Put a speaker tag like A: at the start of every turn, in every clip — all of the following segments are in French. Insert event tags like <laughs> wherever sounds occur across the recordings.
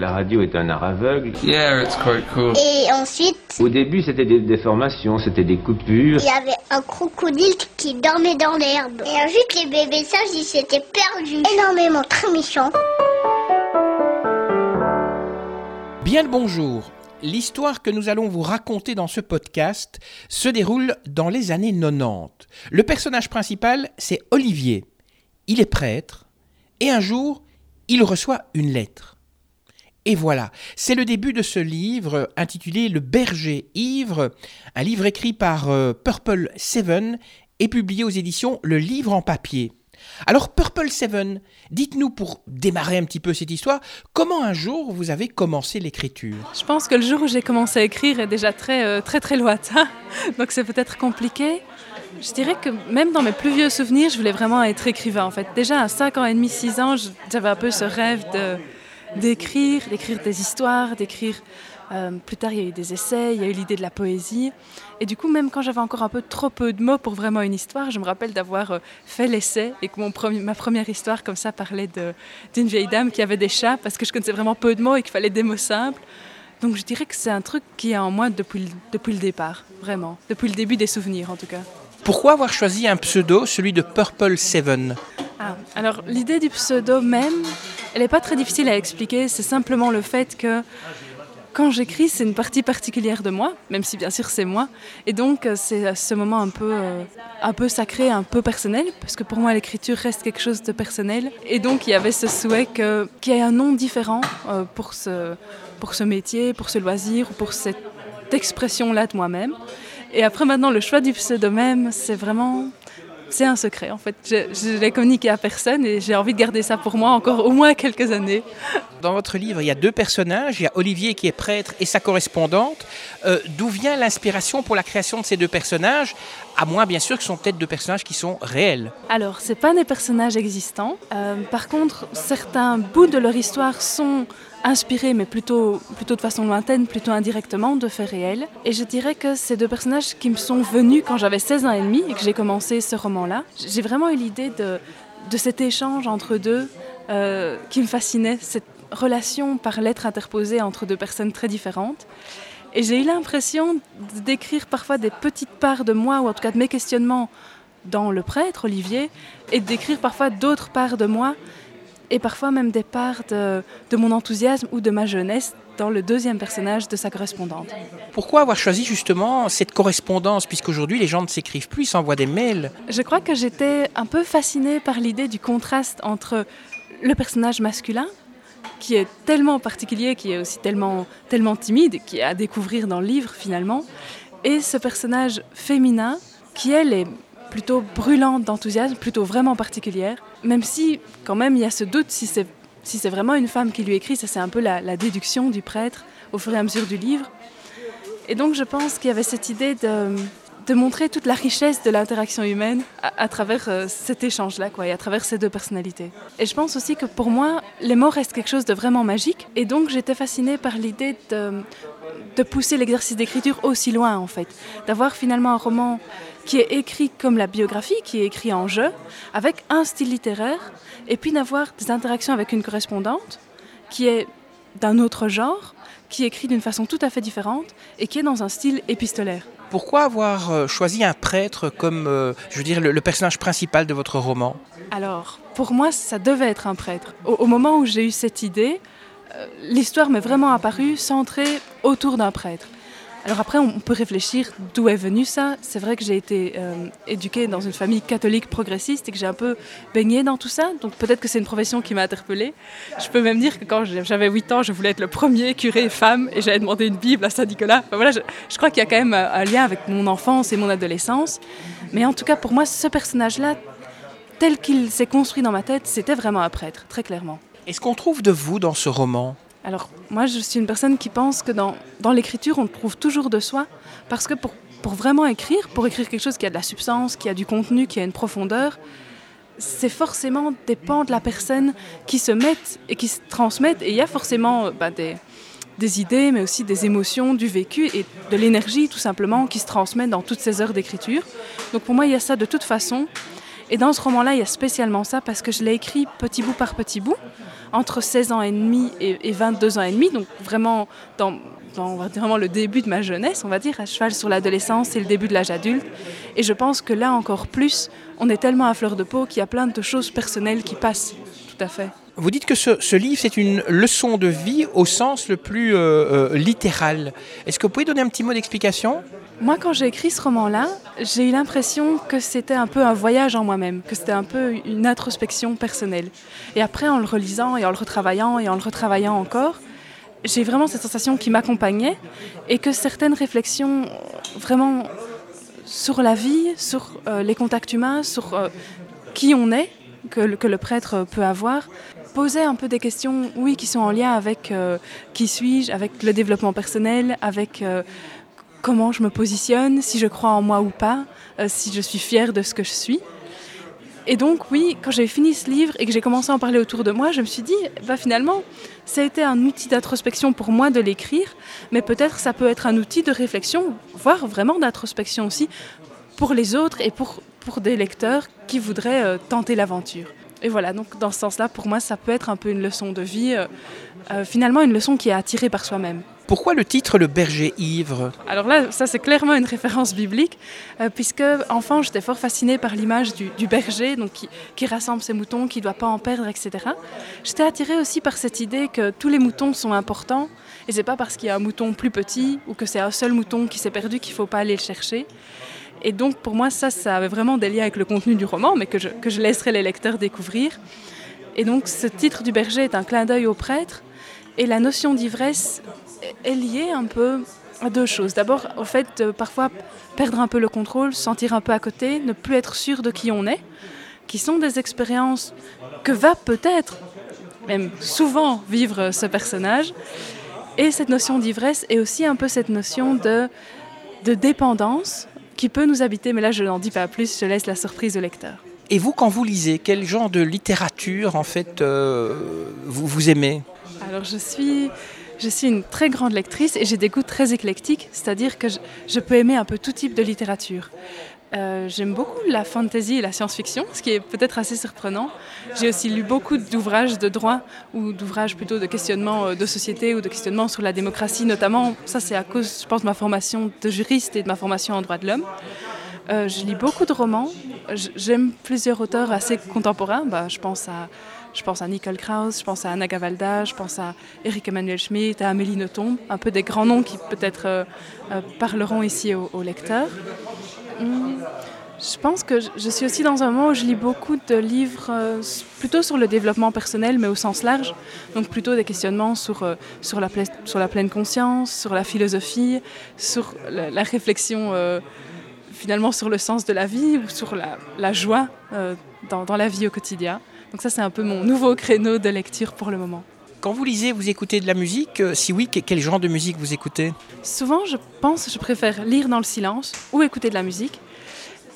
A: La radio est un art aveugle.
B: Yeah, it's quite cool.
C: Et ensuite,
A: Au début, c'était des déformations, c'était des coupures.
C: il y avait un crocodile qui dormait dans l'herbe. Et ensuite, les bébés sages, ils s'étaient perdus. Énormément, très méchants.
D: Bien le bonjour. L'histoire que nous allons vous raconter dans ce podcast se déroule dans les années 90. Le personnage principal, c'est Olivier. Il est prêtre et un jour, il reçoit une lettre. Et voilà, c'est le début de ce livre intitulé Le berger ivre, un livre écrit par euh, Purple Seven et publié aux éditions Le Livre en papier. Alors Purple Seven, dites-nous pour démarrer un petit peu cette histoire, comment un jour vous avez commencé l'écriture?
E: Je pense que le jour où j'ai commencé à écrire est déjà très euh, très très lointain, <laughs> donc c'est peut-être compliqué. Je dirais que même dans mes plus vieux souvenirs, je voulais vraiment être écrivain en fait. Déjà à 5 ans et demi, 6 ans, j'avais un peu ce rêve de d'écrire, d'écrire des histoires, d'écrire... euh, plus tard, il y a eu des essais, il y a eu l'idée de la poésie. Et du coup, même quand j'avais encore un peu trop peu de mots pour vraiment une histoire, je me rappelle d'avoir euh, fait l'essai et que mon ma première histoire comme ça parlait d'une vieille dame qui avait des chats parce que je connaissais vraiment peu de mots et qu'il fallait des mots simples. Donc je dirais que c'est un truc qui est en moi depuis, depuis le départ, vraiment. Depuis le début des souvenirs en tout cas.
D: Pourquoi avoir choisi un pseudo, celui de Purple Seven
E: Ah, alors l'idée du pseudo même, elle n'est pas très difficile à expliquer. C'est simplement le fait que quand j'écris, c'est une partie particulière de moi, même si bien sûr c'est moi. Et donc euh, c'est ce moment un peu, euh, un peu sacré, un peu personnel, parce que pour moi l'écriture reste quelque chose de personnel. Et donc il y avait ce souhait qu'il y ait un nom différent euh, pour, ce, pour ce métier, pour ce loisir, ou pour cette expression-là de moi-même. Et après maintenant, le choix du pseudo même, c'est vraiment c'est un secret en fait. Je ne l'ai communiqué à personne et j'ai envie de garder ça pour moi encore au moins quelques années.
D: Dans votre livre, il y a deux personnages, il y a Olivier qui est prêtre et sa correspondante. Euh, D'où vient l'inspiration pour la création de ces deux personnages À moins bien sûr que ce sont peut-être deux personnages qui sont réels.
E: Alors, c'est pas des personnages existants. Euh, par contre, certains bouts de leur histoire sont inspirés, mais plutôt, plutôt de façon lointaine, plutôt indirectement, de faits réels. Et je dirais que ces deux personnages qui me sont venus quand j'avais 16 ans et demi et que j'ai commencé ce roman-là, j'ai vraiment eu l'idée de, de cet échange entre deux euh, qui me fascinait, cette relation par lettre interposée entre deux personnes très différentes. Et j'ai eu l'impression d'écrire parfois des petites parts de moi, ou en tout cas de mes questionnements dans le prêtre, Olivier, et d'écrire parfois d'autres parts de moi, et parfois même des parts de, de mon enthousiasme ou de ma jeunesse dans le deuxième personnage de sa correspondante.
D: Pourquoi avoir choisi justement cette correspondance Puisqu'aujourd'hui, les gens ne s'écrivent plus, ils s'envoient des mails.
E: Je crois que j'étais un peu fascinée par l'idée du contraste entre le personnage masculin, qui est tellement particulier, qui est aussi tellement, tellement timide, qui est à découvrir dans le livre finalement, et ce personnage féminin, qui elle est plutôt brûlante d'enthousiasme, plutôt vraiment particulière, même si quand même il y a ce doute si c'est vraiment une femme qui lui écrit, ça c'est un peu la, la déduction du prêtre au fur et à mesure du livre. Et donc je pense qu'il y avait cette idée de, montrer toute la richesse de l'interaction humaine à, travers euh, cet échange-là, quoi, et à travers ces deux personnalités. Et je pense aussi que pour moi, les mots restent quelque chose de vraiment magique. Et donc j'étais fascinée par l'idée de pousser l'exercice d'écriture aussi loin, en fait. D'avoir finalement un roman qui est écrit comme la biographie, qui est écrit en jeu, avec un style littéraire, et puis d'avoir des interactions avec une correspondante qui est d'un autre genre, qui écrit d'une façon tout à fait différente et qui est dans un style épistolaire.
D: Pourquoi avoir euh, choisi un prêtre comme, euh, je veux dire, le, le personnage principal de votre roman?
E: Alors, pour moi, ça devait être un prêtre. Au, au moment où j'ai eu cette idée, euh, l'histoire m'est vraiment apparue centrée autour d'un prêtre. Alors après, on peut réfléchir d'où est venu ça. C'est vrai que j'ai été euh, éduquée dans une famille catholique progressiste et que j'ai un peu baigné dans tout ça. Donc peut-être que c'est une profession qui m'a interpellée. Je peux même dire que quand j'avais 8 ans, je voulais être le premier curé femme et j'avais demandé une Bible à Saint-Nicolas. Enfin, voilà, je, je crois qu'il y a quand même un, un lien avec mon enfance et mon adolescence. Mais en tout cas, pour moi, ce personnage-là, tel qu'il s'est construit dans ma tête, c'était vraiment un prêtre, très clairement.
D: Est-ce qu'on trouve de vous dans ce roman?
E: Alors, moi, je suis une personne qui pense que dans, l'écriture, on trouve toujours de soi, parce que pour, vraiment écrire, pour écrire quelque chose qui a de la substance, qui a du contenu, qui a une profondeur, c'est forcément des pans de la personne qui se mettent et qui se transmettent, et il y a forcément euh, bah, des, des idées, mais aussi des émotions, du vécu et de l'énergie, tout simplement, qui se transmettent dans toutes ces heures d'écriture. Donc pour moi, il y a ça de toute façon. Et dans ce roman-là, il y a spécialement ça parce que je l'ai écrit petit bout par petit bout, entre 16 ans et demi et, 22 ans et demi, donc vraiment dans, dans vraiment le début de ma jeunesse, on va dire, à cheval sur l'adolescence et le début de l'âge adulte. Et je pense que là encore plus, on est tellement à fleur de peau qu'il y a plein de choses personnelles qui passent. Tout à fait.
D: Vous dites que ce, livre, c'est une leçon de vie au sens le plus euh, euh, littéral. Est-ce que vous pouvez donner un petit mot d'explication?
E: Moi, quand j'ai écrit ce roman-là, j'ai eu l'impression que c'était un peu un voyage en moi-même, que c'était un peu une introspection personnelle. Et après, en le relisant et en le retravaillant et en le retravaillant encore, j'ai vraiment cette sensation qui m'accompagnait et que certaines réflexions vraiment sur la vie, sur euh, les contacts humains, sur qui on est, que, le prêtre peut avoir, posait un peu des questions, oui, qui sont en lien avec euh, qui suis-je, avec le développement personnel, avec euh, comment je me positionne, si je crois en moi ou pas, euh, si je suis fière de ce que je suis. Et donc, oui, quand j'ai fini ce livre et que j'ai commencé à en parler autour de moi, je me suis dit, bah, finalement, ça a été un outil d'introspection pour moi de l'écrire, mais peut-être ça peut être un outil de réflexion, voire vraiment d'introspection aussi, pour les autres et pour, pour des lecteurs qui voudraient tenter l'aventure et voilà, donc dans ce sens-là, pour moi, ça peut être un peu une leçon de vie, euh, euh, finalement une leçon qui est attirée par soi-même.
D: Pourquoi le titre Le berger ivre?
E: Alors là, ça c'est clairement une référence biblique, euh, puisque enfant j'étais fort fascinée par l'image du, berger, donc qui, rassemble ses moutons, qui ne doit pas en perdre, etc. J'étais attirée aussi par cette idée que tous les moutons sont importants, et c'est pas parce qu'il y a un mouton plus petit ou que c'est un seul mouton qui s'est perdu qu'il faut pas aller le chercher. Et donc pour moi, ça, ça avait vraiment des liens avec le contenu du roman, mais que je, que je laisserai les lecteurs découvrir. Et donc ce titre du berger est un clin d'œil au prêtre, et la notion d'ivresse est liée un peu à deux choses. D'abord, au fait de parfois perdre un peu le contrôle, sentir un peu à côté, ne plus être sûr de qui on est, qui sont des expériences que va peut-être, même souvent, vivre ce personnage. Et cette notion d'ivresse est aussi un peu cette notion de, de dépendance qui peut nous habiter, mais là je n'en dis pas plus, je laisse la surprise au lecteur.
D: Et vous, quand vous lisez, quel genre de littérature en fait euh, vous, vous aimez?
E: Alors je suis, je suis une très grande lectrice et j'ai des goûts très éclectiques, c'est-à-dire que je, peux aimer un peu tout type de littérature. Euh, j'aime beaucoup la fantasy et la science-fiction, ce qui est peut-être assez surprenant. J'ai aussi lu beaucoup d'ouvrages de droit ou d'ouvrages plutôt de questionnement euh, de société ou de questionnement sur la démocratie, notamment. Ça, c'est à cause, je pense, de ma formation de juriste et de ma formation en droit de l'homme. Euh, je lis beaucoup de romans. J'aime plusieurs auteurs assez contemporains. Bah, je pense à je pense à Nicole Krauss, je pense à Anna Gavalda, je pense à Eric Emmanuel Schmitt, à Amélie Nothomb, un peu des grands noms qui peut-être parleront ici aux lecteurs. Hmm. Je pense que je suis aussi dans un moment où je lis beaucoup de livres euh, plutôt sur le développement personnel, mais au sens large. Donc plutôt des questionnements sur, euh, la, pleine conscience, sur la philosophie, sur la, réflexion euh, finalement sur le sens de la vie ou sur la, joie dans, la vie au quotidien. Donc ça c'est un peu mon nouveau créneau de lecture pour le moment.
D: Quand vous lisez, vous écoutez de la musique Si oui, quel genre de musique vous écoutez?
E: Souvent, je pense, je préfère lire dans le silence ou écouter de la musique.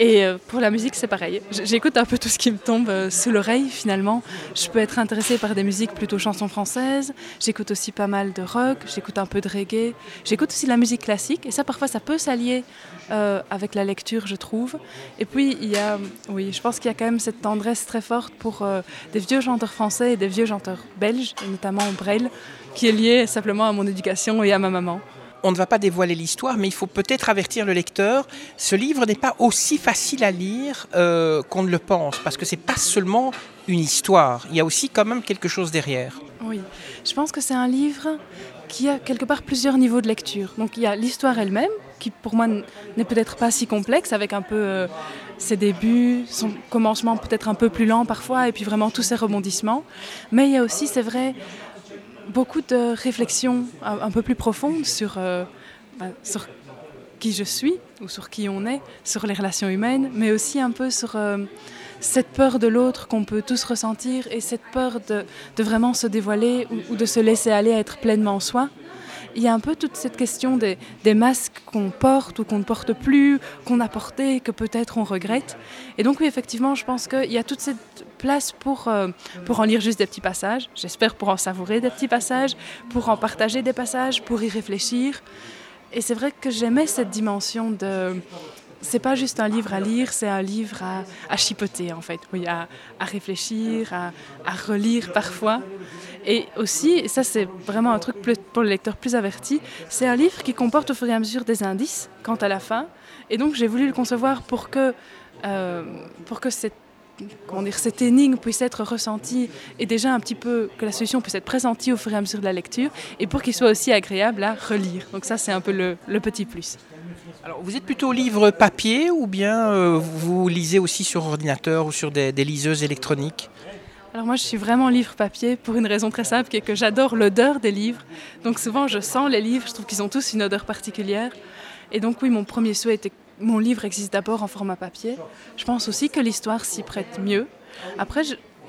E: Et euh, pour la musique, c'est pareil. J'écoute un peu tout ce qui me tombe euh, sous l'oreille finalement. Je peux être intéressée par des musiques plutôt chansons françaises. J'écoute aussi pas mal de rock, j'écoute un peu de reggae. J'écoute aussi la musique classique. Et ça, parfois, ça peut s'allier euh, avec la lecture, je trouve. Et puis, il y a, oui, je pense qu'il y a quand même cette tendresse très forte pour des vieux chanteurs français et des vieux chanteurs belges, notamment Brel, qui est liée simplement à mon éducation et à ma maman
D: on ne va pas dévoiler l'histoire, mais il faut peut-être avertir le lecteur. Ce livre n'est pas aussi facile à lire euh, qu'on ne le pense, parce que c'est pas seulement une histoire. Il y a aussi quand même quelque chose derrière.
E: Oui, je pense que c'est un livre qui a quelque part plusieurs niveaux de lecture. Donc il y a l'histoire elle-même, qui pour moi n'est peut-être pas si complexe, avec un peu euh, ses débuts, son commencement peut-être un peu plus lent parfois, et puis vraiment tous ses rebondissements. Mais il y a aussi, c'est vrai, beaucoup de réflexions un, peu plus profondes sur, euh, bah, sur qui je suis ou sur qui on est, sur les relations humaines, mais aussi un peu sur euh, cette peur de l'autre qu'on peut tous ressentir et cette peur de, de vraiment se dévoiler ou, ou, de se laisser aller à être pleinement soi. Il y a un peu toute cette question des, masques qu'on porte ou qu'on ne porte plus, qu'on a porté, que peut-être on regrette. Et donc oui, effectivement, je pense qu'il y a toute cette place pour, euh, pour en lire juste des petits passages, j'espère pour en savourer des petits passages, pour en partager des passages, pour y réfléchir. Et c'est vrai que j'aimais cette dimension de, c'est pas juste un livre à lire, c'est un livre à, chipoter en fait, oui, à, réfléchir, à, relire parfois. Et aussi, ça c'est vraiment un truc pour le lecteur plus averti, c'est un livre qui comporte au fur et à mesure des indices quant à la fin. Et donc j'ai voulu le concevoir pour que, euh, pour que cette comment dire, cette énigme puisse être ressentie et déjà un petit peu que la solution puisse être pressentie au fur et à mesure de la lecture et pour qu'il soit aussi agréable à relire. Donc ça, c'est un peu le, petit plus.
D: Alors, vous êtes plutôt livre papier ou bien euh, vous lisez aussi sur ordinateur ou sur des, des liseuses électroniques?
E: Alors moi je suis vraiment livre papier pour une raison très simple qui est que j'adore l'odeur des livres. Donc souvent je sens les livres, je trouve qu'ils ont tous une odeur particulière. Et donc oui, mon premier souhait était mon livre existe d'abord en format papier. Je pense aussi que l'histoire s'y prête mieux. Après,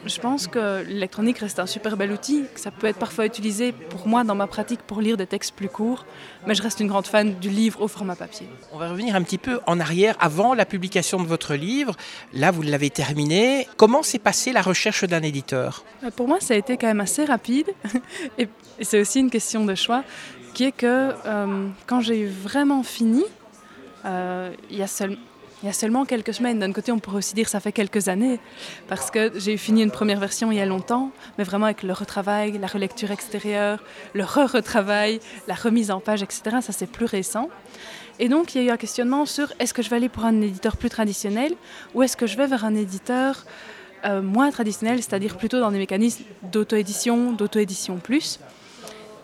E: je, pense que l'électronique reste un super bel outil, que ça peut être parfois utilisé pour moi dans ma pratique pour lire des textes plus courts, mais je reste une grande fan du livre au format papier.
D: On va revenir un petit peu en arrière, avant la publication de votre livre. Là, vous l'avez terminé. Comment s'est passée la recherche d'un éditeur?
E: Pour moi, ça a été quand même assez rapide, <laughs> et c'est aussi une question de choix, qui est que euh, quand j'ai vraiment fini, euh, il, y a seul, il y a seulement quelques semaines. D'un côté, on pourrait aussi dire ça fait quelques années, parce que j'ai fini une première version il y a longtemps, mais vraiment avec le retravail, la relecture extérieure, le re-retravail, la remise en page, etc. Ça, c'est plus récent. Et donc, il y a eu un questionnement sur est-ce que je vais aller pour un éditeur plus traditionnel ou est-ce que je vais vers un éditeur euh, moins traditionnel, c'est-à-dire plutôt dans des mécanismes d'auto-édition, d'auto-édition plus.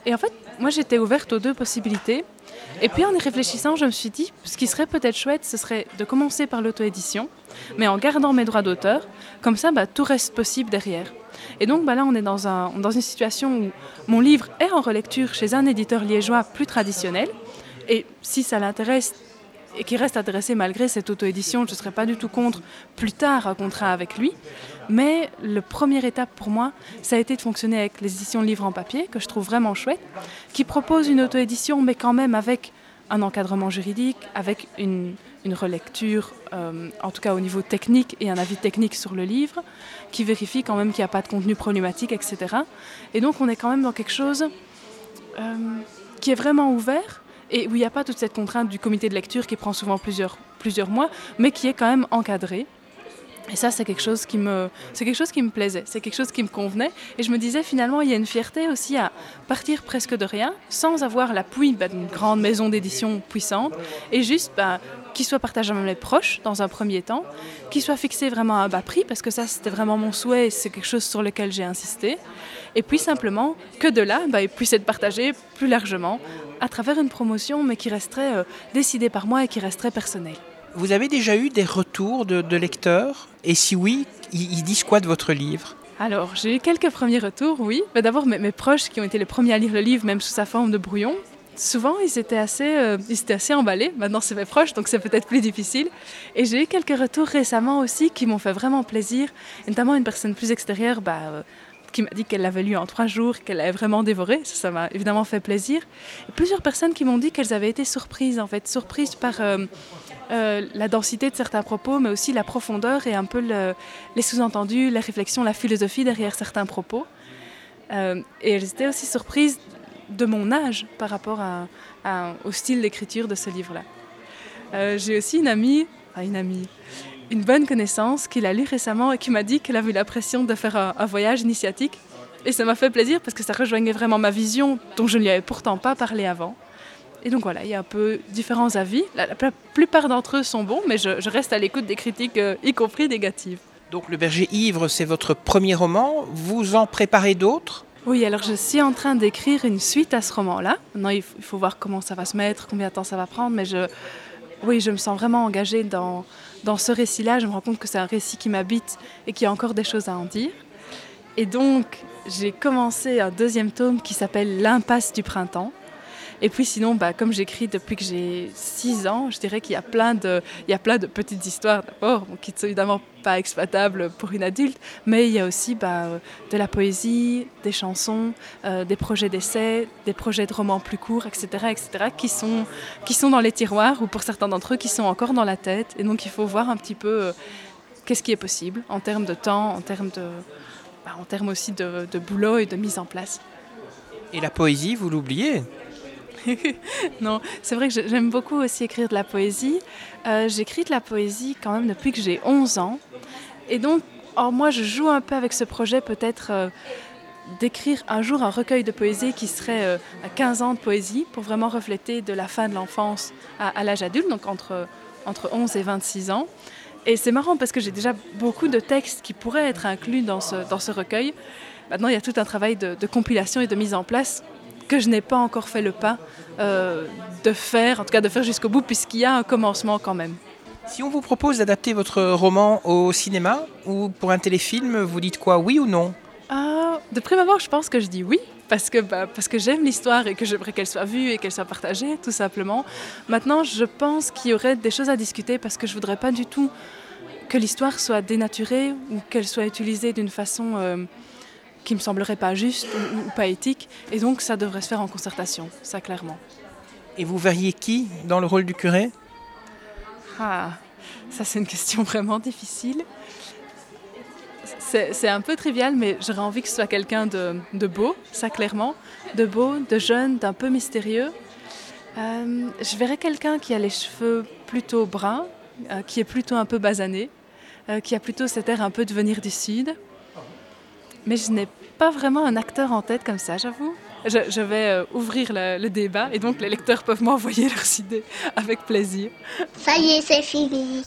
E: Et en fait, moi, j'étais ouverte aux deux possibilités. Et puis en y réfléchissant, je me suis dit, ce qui serait peut-être chouette, ce serait de commencer par l'auto-édition, mais en gardant mes droits d'auteur, comme ça, bah, tout reste possible derrière. Et donc bah, là, on est dans, un, dans une situation où mon livre est en relecture chez un éditeur liégeois plus traditionnel, et si ça l'intéresse, et qui reste intéressé malgré cette auto-édition, je ne serais pas du tout contre plus tard un contrat avec lui. Mais le première étape pour moi, ça a été de fonctionner avec les éditions livres en papier, que je trouve vraiment chouette, qui proposent une auto-édition, mais quand même avec un encadrement juridique, avec une, une relecture, euh, en tout cas au niveau technique, et un avis technique sur le livre, qui vérifie quand même qu'il n'y a pas de contenu problématique, etc. Et donc on est quand même dans quelque chose euh, qui est vraiment ouvert, et où il n'y a pas toute cette contrainte du comité de lecture qui prend souvent plusieurs, plusieurs mois, mais qui est quand même encadré. Et ça, c'est quelque chose qui me, quelque chose qui me plaisait, c'est quelque chose qui me convenait. Et je me disais finalement, il y a une fierté aussi à partir presque de rien, sans avoir l'appui bah, d'une grande maison d'édition puissante, et juste bah, qu'il soit partagé avec les proches dans un premier temps, qu'il soit fixé vraiment à un bas prix, parce que ça, c'était vraiment mon souhait, et c'est quelque chose sur lequel j'ai insisté. Et puis simplement que de là, bah, il puisse être partagé plus largement à travers une promotion, mais qui resterait euh, décidée par moi et qui resterait personnelle.
D: Vous avez déjà eu des retours de, de lecteurs? Et si oui, ils, ils disent quoi de votre livre?
E: Alors, j'ai eu quelques premiers retours, oui. Mais D'abord, mes, mes proches qui ont été les premiers à lire le livre, même sous sa forme de brouillon. Souvent, ils étaient assez, euh, ils étaient assez emballés. Maintenant, c'est mes proches, donc c'est peut-être plus difficile. Et j'ai eu quelques retours récemment aussi qui m'ont fait vraiment plaisir. Notamment une personne plus extérieure, bah, euh, qui m'a dit qu'elle l'avait lu en trois jours, qu'elle l'avait vraiment dévoré. Ça, m'a évidemment fait plaisir. Et plusieurs personnes qui m'ont dit qu'elles avaient été surprises, en fait, surprises par euh, la densité de certains propos, mais aussi la profondeur et un peu le, les sous-entendus, la réflexion, la philosophie derrière certains propos. Et elles étaient aussi surprises de mon âge par rapport au style d'écriture de ce livre-là. Euh, J'ai aussi une amie, une amie, une bonne connaissance qui l'a lu récemment et qui m'a dit qu'elle avait eu l'impression de faire un, voyage initiatique. Et ça m'a fait plaisir parce que ça rejoignait vraiment ma vision dont je ne lui avais pourtant pas parlé avant. Et donc voilà, il y a un peu différents avis. La, la plupart d'entre eux sont bons, mais je, je reste à l'écoute des critiques, euh, y compris négatives.
D: Donc Le Berger Ivre, c'est votre premier roman. Vous en préparez d'autres?
E: Oui, alors je suis en train d'écrire une suite à ce roman-là. Maintenant, il faut, voir comment ça va se mettre, combien de temps ça va prendre, mais je, oui, je me sens vraiment engagée dans, dans ce récit-là. Je me rends compte que c'est un récit qui m'habite et qui a encore des choses à en dire. Et donc, j'ai commencé un deuxième tome qui s'appelle L'impasse du printemps. Et puis sinon, bah, comme j'écris depuis que j'ai 6 ans, je dirais qu'il y a plein de, il y a plein de petites histoires d'abord, qui ne sont évidemment pas exploitables pour une adulte, mais il y a aussi bah, de la poésie, des chansons, euh, des projets d'essais, des projets de romans plus courts, etc., etc., qui sont, qui sont dans les tiroirs ou pour certains d'entre eux qui sont encore dans la tête. Et donc il faut voir un petit peu euh, qu'est-ce qui est possible en termes de temps, en termes, de, bah, en termes aussi de boulot et de mise en place.
D: Et la poésie, vous l'oubliez? <laughs>
E: non, c'est vrai que j'aime beaucoup aussi écrire de la poésie. Euh, j'écris de la poésie quand même depuis que j'ai 11 ans. Et donc, or, moi, je joue un peu avec ce projet peut-être euh, d'écrire un jour un recueil de poésie qui serait euh, à 15 ans de poésie pour vraiment refléter de la fin de l'enfance à, l'âge adulte, donc entre, entre 11 et 26 ans. Et c'est marrant parce que j'ai déjà beaucoup de textes qui pourraient être inclus dans ce, dans ce recueil. Maintenant, il y a tout un travail de compilation et de mise en place que je n'ai pas encore fait le pas euh, de faire, en tout cas de faire jusqu'au bout, puisqu'il y a un commencement quand même.
D: Si on vous propose d'adapter votre roman au cinéma ou pour un téléfilm, vous dites quoi, oui ou non?
E: Euh, De prime abord, je pense que je dis oui, parce que, bah, parce que j'aime l'histoire et que j'aimerais qu'elle soit vue et qu'elle soit partagée, tout simplement. Maintenant, je pense qu'il y aurait des choses à discuter parce que je voudrais pas du tout que l'histoire soit dénaturée ou qu'elle soit utilisée d'une façon euh, qui me semblerait pas juste ou, ou, pas éthique. Et donc, ça devrait se faire en concertation, ça clairement.
D: Et vous verriez qui dans le rôle du curé?
E: Ah, ça c'est une question <laughs> vraiment difficile. C'est un peu trivial, mais j'aurais envie que ce soit quelqu'un de, de, beau, ça clairement, de beau, de jeune, d'un peu mystérieux. Euh, je verrais quelqu'un qui a les cheveux plutôt bruns, euh, qui est plutôt un peu basané, euh, qui a plutôt cet air un peu de venir du sud. Mais je n'ai pas vraiment un acteur en tête comme ça, j'avoue. Je, vais euh, ouvrir le, le, débat et donc les lecteurs peuvent m'envoyer <laughs> leurs idées avec plaisir.
C: Ça y est, c'est fini.